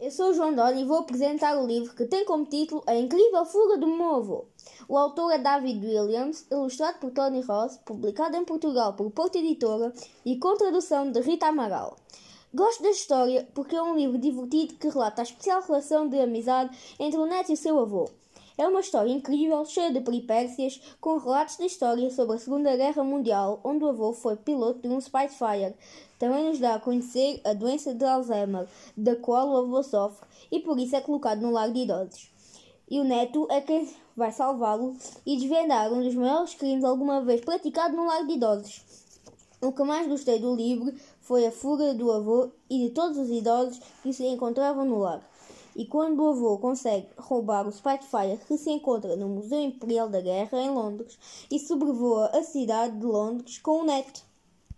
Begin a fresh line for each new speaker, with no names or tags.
eu sou o João Doni e vou apresentar o livro que tem como título A Incrível Fuga do Avô. O autor é David Williams, ilustrado por Tony Ross, publicado em Portugal por Porto Editora e com tradução de Rita Amaral. Gosto da história porque é um livro divertido que relata a especial relação de amizade entre o neto e o seu avô. É uma história incrível, cheia de peripécias, com relatos de história sobre a Segunda Guerra Mundial, onde o avô foi piloto de um Spitfire. Também nos dá a conhecer a doença de Alzheimer, da qual o avô sofre, e por isso é colocado no lar de idosos. E o neto é quem vai salvá-lo e desvendar um dos maiores crimes alguma vez praticado no lar de idosos. O que mais gostei do livro foi a fuga do avô e de todos os idosos que se encontravam no lar. E quando o avô consegue roubar o Spitfire que se encontra no Museu Imperial da Guerra em Londres e sobrevoa a cidade de Londres com o neto.